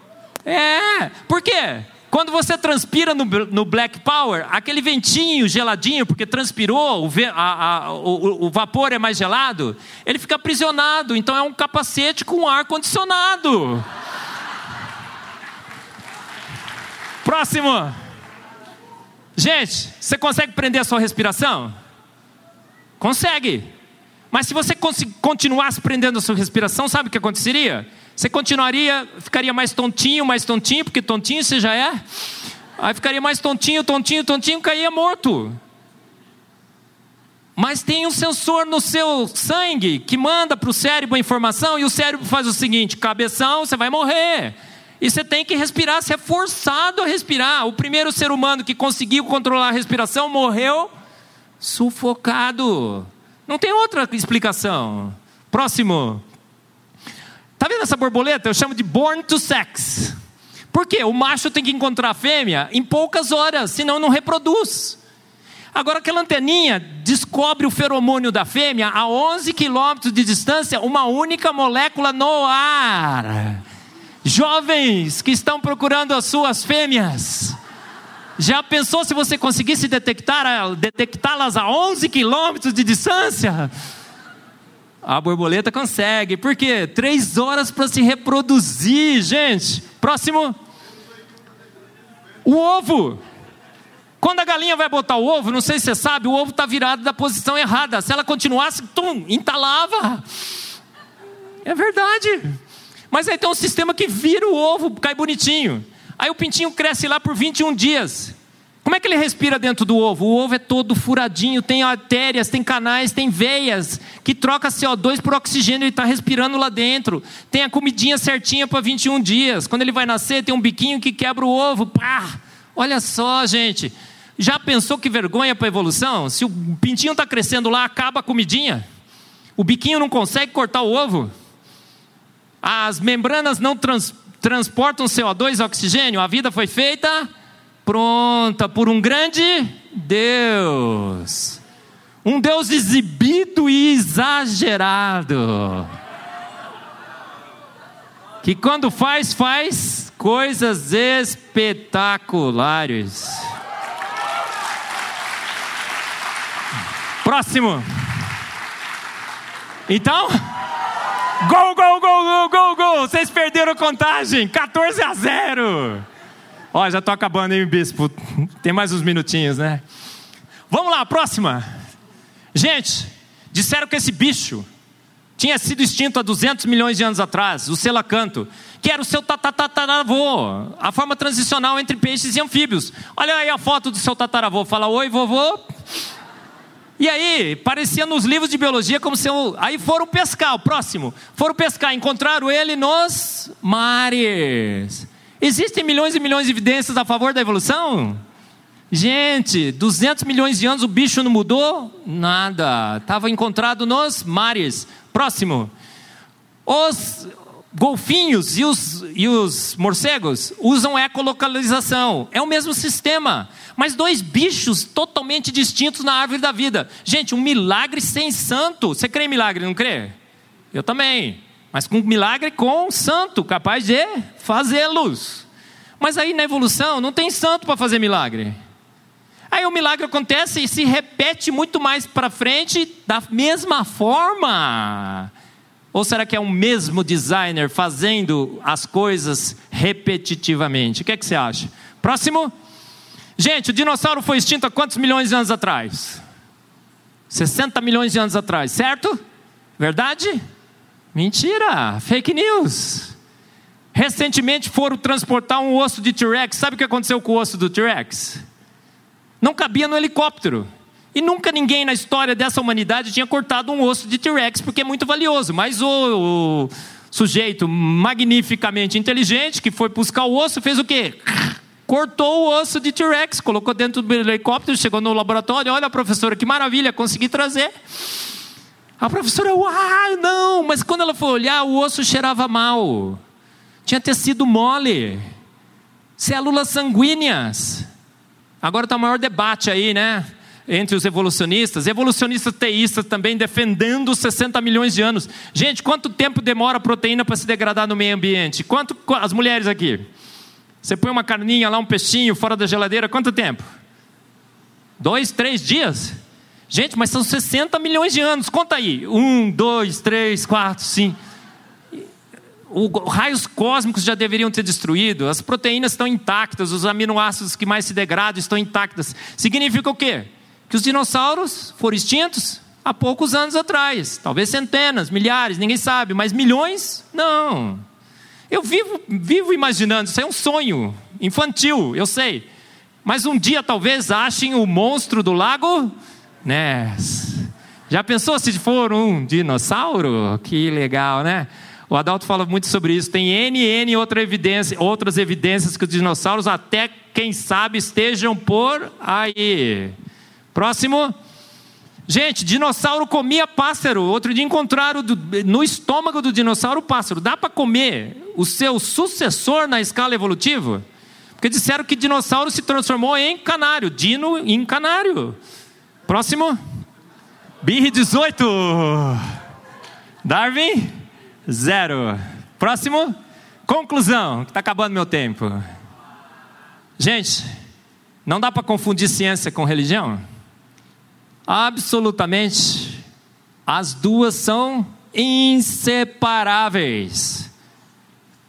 É, por quê? Quando você transpira no, no, Black Power, aquele ventinho geladinho, porque transpirou, o, a, a, o, o, vapor é mais gelado, ele fica aprisionado. Então é um capacete com ar condicionado. Próximo. Gente, você consegue prender a sua respiração? Consegue. Mas se você continuasse prendendo a sua respiração, sabe o que aconteceria? Você continuaria, ficaria mais tontinho, mais tontinho, porque tontinho você já é. Aí ficaria mais tontinho, tontinho, tontinho, caía morto. Mas tem um sensor no seu sangue que manda para o cérebro a informação e o cérebro faz o seguinte: cabeção, você vai morrer. E você tem que respirar, você é forçado a respirar. O primeiro ser humano que conseguiu controlar a respiração morreu sufocado. Não tem outra explicação. Próximo. Tá vendo essa borboleta? Eu chamo de born to sex. Por quê? O macho tem que encontrar a fêmea em poucas horas, senão não reproduz. Agora, aquela anteninha descobre o feromônio da fêmea a 11 quilômetros de distância, uma única molécula no ar. Jovens que estão procurando as suas fêmeas, já pensou se você conseguisse detectá-las a 11 quilômetros de distância? A borboleta consegue. Por quê? Três horas para se reproduzir, gente. Próximo. O ovo. Quando a galinha vai botar o ovo, não sei se você sabe, o ovo está virado da posição errada. Se ela continuasse, tum, entalava. É verdade. Mas aí tem um sistema que vira o ovo, cai bonitinho. Aí o pintinho cresce lá por 21 dias. Como é que ele respira dentro do ovo? O ovo é todo furadinho, tem artérias, tem canais, tem veias que troca CO2 por oxigênio, ele está respirando lá dentro. Tem a comidinha certinha para 21 dias. Quando ele vai nascer, tem um biquinho que quebra o ovo. Pá! Olha só, gente. Já pensou que vergonha para a evolução? Se o pintinho está crescendo lá, acaba a comidinha. O biquinho não consegue cortar o ovo. As membranas não trans, transportam CO2 e oxigênio. A vida foi feita pronta por um grande Deus. Um Deus exibido e exagerado. Que quando faz, faz coisas espetaculares. Próximo. Então, gol, gol, gol, gol, gol, gol. Vocês perderam contagem. 14 a 0. Ó, já tô acabando, hein, bispo? Tem mais uns minutinhos, né? Vamos lá, próxima. Gente, disseram que esse bicho tinha sido extinto há 200 milhões de anos atrás, o selacanto, que era o seu tataravô, a forma transicional entre peixes e anfíbios. Olha aí a foto do seu tataravô, fala oi vovô. E aí, parecia nos livros de biologia como se eu... Aí foram pescar, o próximo. Foram pescar, encontraram ele nos mares. Existem milhões e milhões de evidências a favor da evolução? Gente, 200 milhões de anos o bicho não mudou? Nada. Estava encontrado nos mares. Próximo. Os golfinhos e os, e os morcegos usam ecolocalização. É o mesmo sistema. Mas dois bichos totalmente distintos na árvore da vida. Gente, um milagre sem santo. Você crê em milagre, não crê? Eu também. Mas com milagre com santo, capaz de fazê-los. Mas aí na evolução não tem santo para fazer milagre. Aí o milagre acontece e se repete muito mais para frente da mesma forma. Ou será que é o mesmo designer fazendo as coisas repetitivamente? O que, é que você acha? Próximo. Gente, o dinossauro foi extinto há quantos milhões de anos atrás? 60 milhões de anos atrás, certo? Verdade? Mentira! Fake news! Recentemente foram transportar um osso de T-Rex. Sabe o que aconteceu com o osso do T-Rex? não cabia no helicóptero. E nunca ninguém na história dessa humanidade tinha cortado um osso de T-Rex, porque é muito valioso. Mas o, o, sujeito magnificamente inteligente, que foi buscar o osso, fez o quê? Cortou o osso de T-Rex, colocou dentro do helicóptero, chegou no laboratório. Olha, professora, que maravilha, consegui trazer. A professora, uau, não, mas quando ela foi olhar, o osso cheirava mal. Tinha tecido mole, células sanguíneas. Agora está o maior debate aí, né? Entre os evolucionistas, evolucionistas teístas também defendendo 60 milhões de anos. Gente, quanto tempo demora a proteína para se degradar no meio ambiente? Quanto as mulheres aqui? Você põe uma carninha lá, um peixinho fora da geladeira, quanto tempo? Dois, três dias? Gente, mas são 60 milhões de anos. Conta aí. Um, dois, três, quatro, cinco os raios cósmicos já deveriam ter destruído, as proteínas estão intactas, os aminoácidos que mais se degradam estão intactas. Significa o quê? Que os dinossauros foram extintos há poucos anos atrás, talvez centenas, milhares, ninguém sabe, mas milhões? Não. Eu vivo, vivo imaginando, isso é um sonho infantil, eu sei. Mas um dia talvez achem o monstro do lago Ness. Já pensou se for um dinossauro? Que legal, né? O Adalto fala muito sobre isso. Tem N, N outra evidência, outras evidências que os dinossauros, até quem sabe, estejam por aí. Próximo. Gente, dinossauro comia pássaro. Outro dia encontraram no estômago do dinossauro pássaro. Dá para comer o seu sucessor na escala evolutiva? Porque disseram que dinossauro se transformou em canário. Dino em canário. Próximo. Birre 18. Darwin zero. Próximo. Conclusão, que está acabando meu tempo. Gente, não dá para confundir ciência com religião? Absolutamente. As duas são inseparáveis.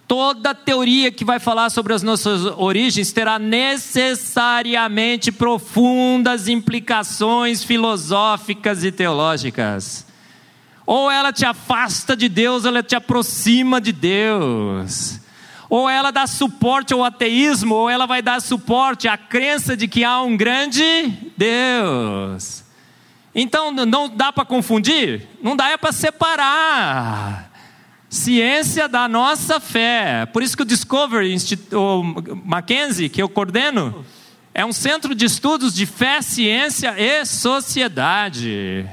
Toda teoria que vai falar sobre as nossas origens terá necessariamente profundas implicações filosóficas e teológicas. Ou ela te afasta de Deus, ou ela te aproxima de Deus. Ou ela dá suporte ao ateísmo, ou ela vai dar suporte à crença de que há um grande Deus. Então não dá para confundir, não dá é para separar. Ciência da nossa fé. Por isso que o Discovery, o Mackenzie, que eu coordeno, é um centro de estudos de fé, ciência e sociedade.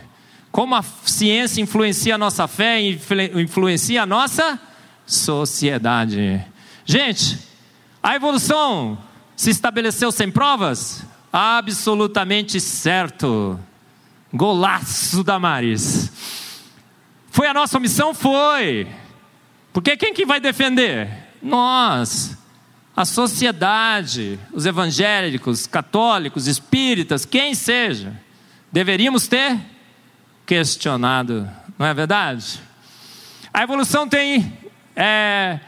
Como a ciência influencia a nossa fé e influencia a nossa sociedade. Gente, a evolução se estabeleceu sem provas? Absolutamente certo. Golaço da Maris. Foi a nossa missão? Foi. Porque quem que vai defender? Nós. A sociedade, os evangélicos, católicos, espíritas, quem seja, deveríamos ter questionado, não é verdade? A evolução tem é,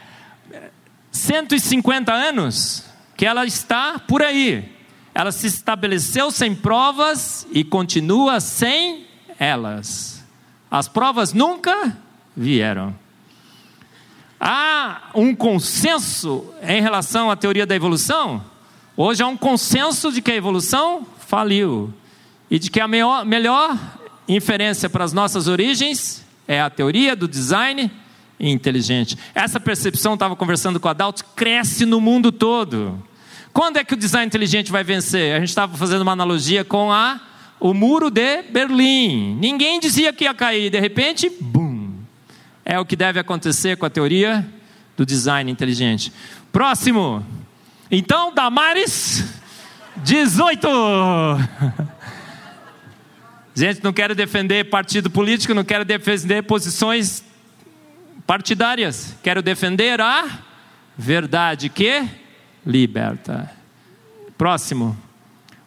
150 anos que ela está por aí. Ela se estabeleceu sem provas e continua sem elas. As provas nunca vieram. Há um consenso em relação à teoria da evolução? Hoje há um consenso de que a evolução faliu e de que a melhor, melhor inferência para as nossas origens é a teoria do design inteligente. Essa percepção, estava conversando com a Adalto, cresce no mundo todo. Quando é que o design inteligente vai vencer? A gente estava fazendo uma analogia com a, o muro de Berlim. Ninguém dizia que ia cair, de repente, bum. É o que deve acontecer com a teoria do design inteligente. Próximo. Então, Damares, 18. Gente, não quero defender partido político, não quero defender posições partidárias. Quero defender a verdade que liberta. Próximo.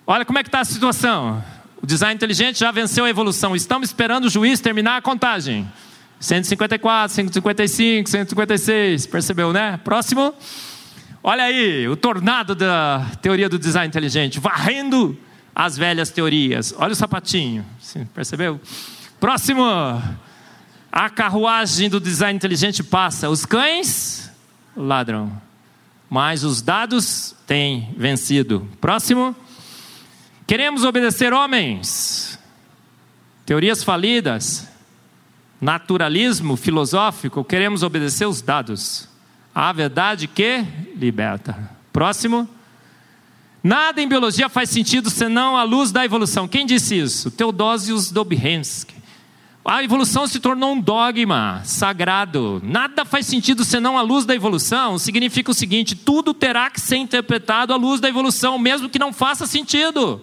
Olha como é que está a situação. O design inteligente já venceu a evolução. Estamos esperando o juiz terminar a contagem. 154, 155, 156. Percebeu, né? Próximo. Olha aí, o tornado da teoria do design inteligente, varrendo as velhas teorias. Olha o sapatinho. Percebeu? Próximo. A carruagem do design inteligente passa. Os cães ladram mas os dados têm vencido. Próximo. Queremos obedecer homens. Teorias falidas. Naturalismo filosófico. Queremos obedecer os dados. A verdade que liberta. Próximo. Nada em biologia faz sentido senão a luz da evolução. Quem disse isso? Teodosius Dobzhansky. A evolução se tornou um dogma sagrado. Nada faz sentido senão a luz da evolução. Significa o seguinte: tudo terá que ser interpretado à luz da evolução, mesmo que não faça sentido.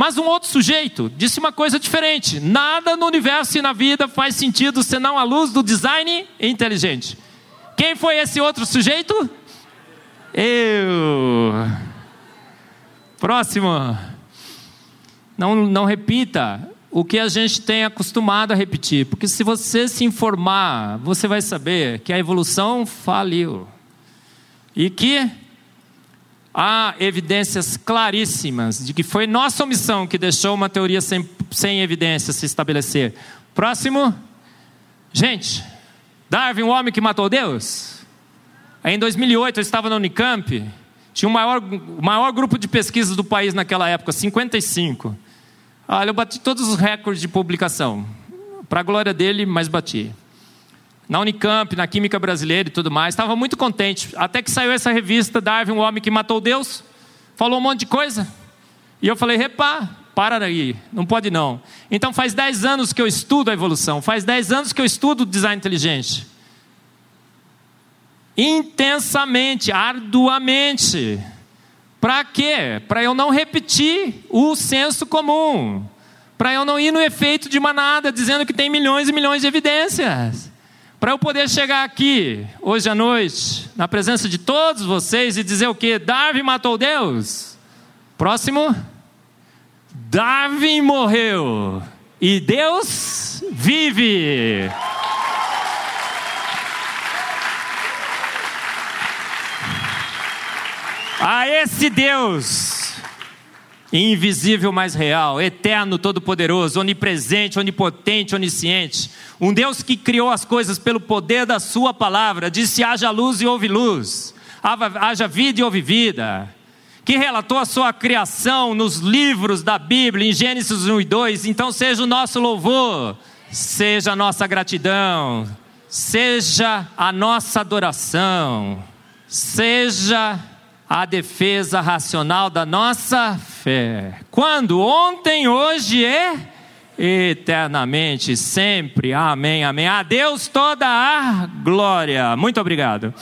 Mas um outro sujeito disse uma coisa diferente: nada no universo e na vida faz sentido senão a luz do design inteligente. Quem foi esse outro sujeito? Eu. Próximo. Não, não repita o que a gente tem acostumado a repetir, porque se você se informar, você vai saber que a evolução faliu e que há evidências claríssimas de que foi nossa omissão que deixou uma teoria sem, sem evidência se estabelecer. Próximo. Gente, Darwin, o homem que matou Deus? Em 2008, eu estava na Unicamp, tinha o maior, o maior grupo de pesquisas do país naquela época, 55. Olha, eu bati todos os recordes de publicação. Para a glória dele, mas bati. Na Unicamp, na Química Brasileira e tudo mais. Estava muito contente. Até que saiu essa revista, Darwin, o homem que matou Deus. Falou um monte de coisa. E eu falei, repá, para aí, não pode não. Então faz 10 anos que eu estudo a evolução. Faz 10 anos que eu estudo o design inteligente. Intensamente, arduamente. Para quê? Para eu não repetir o senso comum. Para eu não ir no efeito de manada dizendo que tem milhões e milhões de evidências. Para eu poder chegar aqui, hoje à noite, na presença de todos vocês e dizer o quê? Darwin matou Deus. Próximo. Darwin morreu. E Deus vive. A esse Deus invisível, mas real, eterno, todo-poderoso, onipresente, onipotente, onisciente. Um Deus que criou as coisas pelo poder da Sua palavra, disse: haja luz e houve luz, haja vida e houve vida. Que relatou a sua criação nos livros da Bíblia, em Gênesis 1 e 2. Então, seja o nosso louvor, seja a nossa gratidão, seja a nossa adoração, seja a defesa racional da nossa fé. Quando? Ontem, hoje e eternamente, sempre. Amém, amém. A Deus toda a glória. Muito obrigado.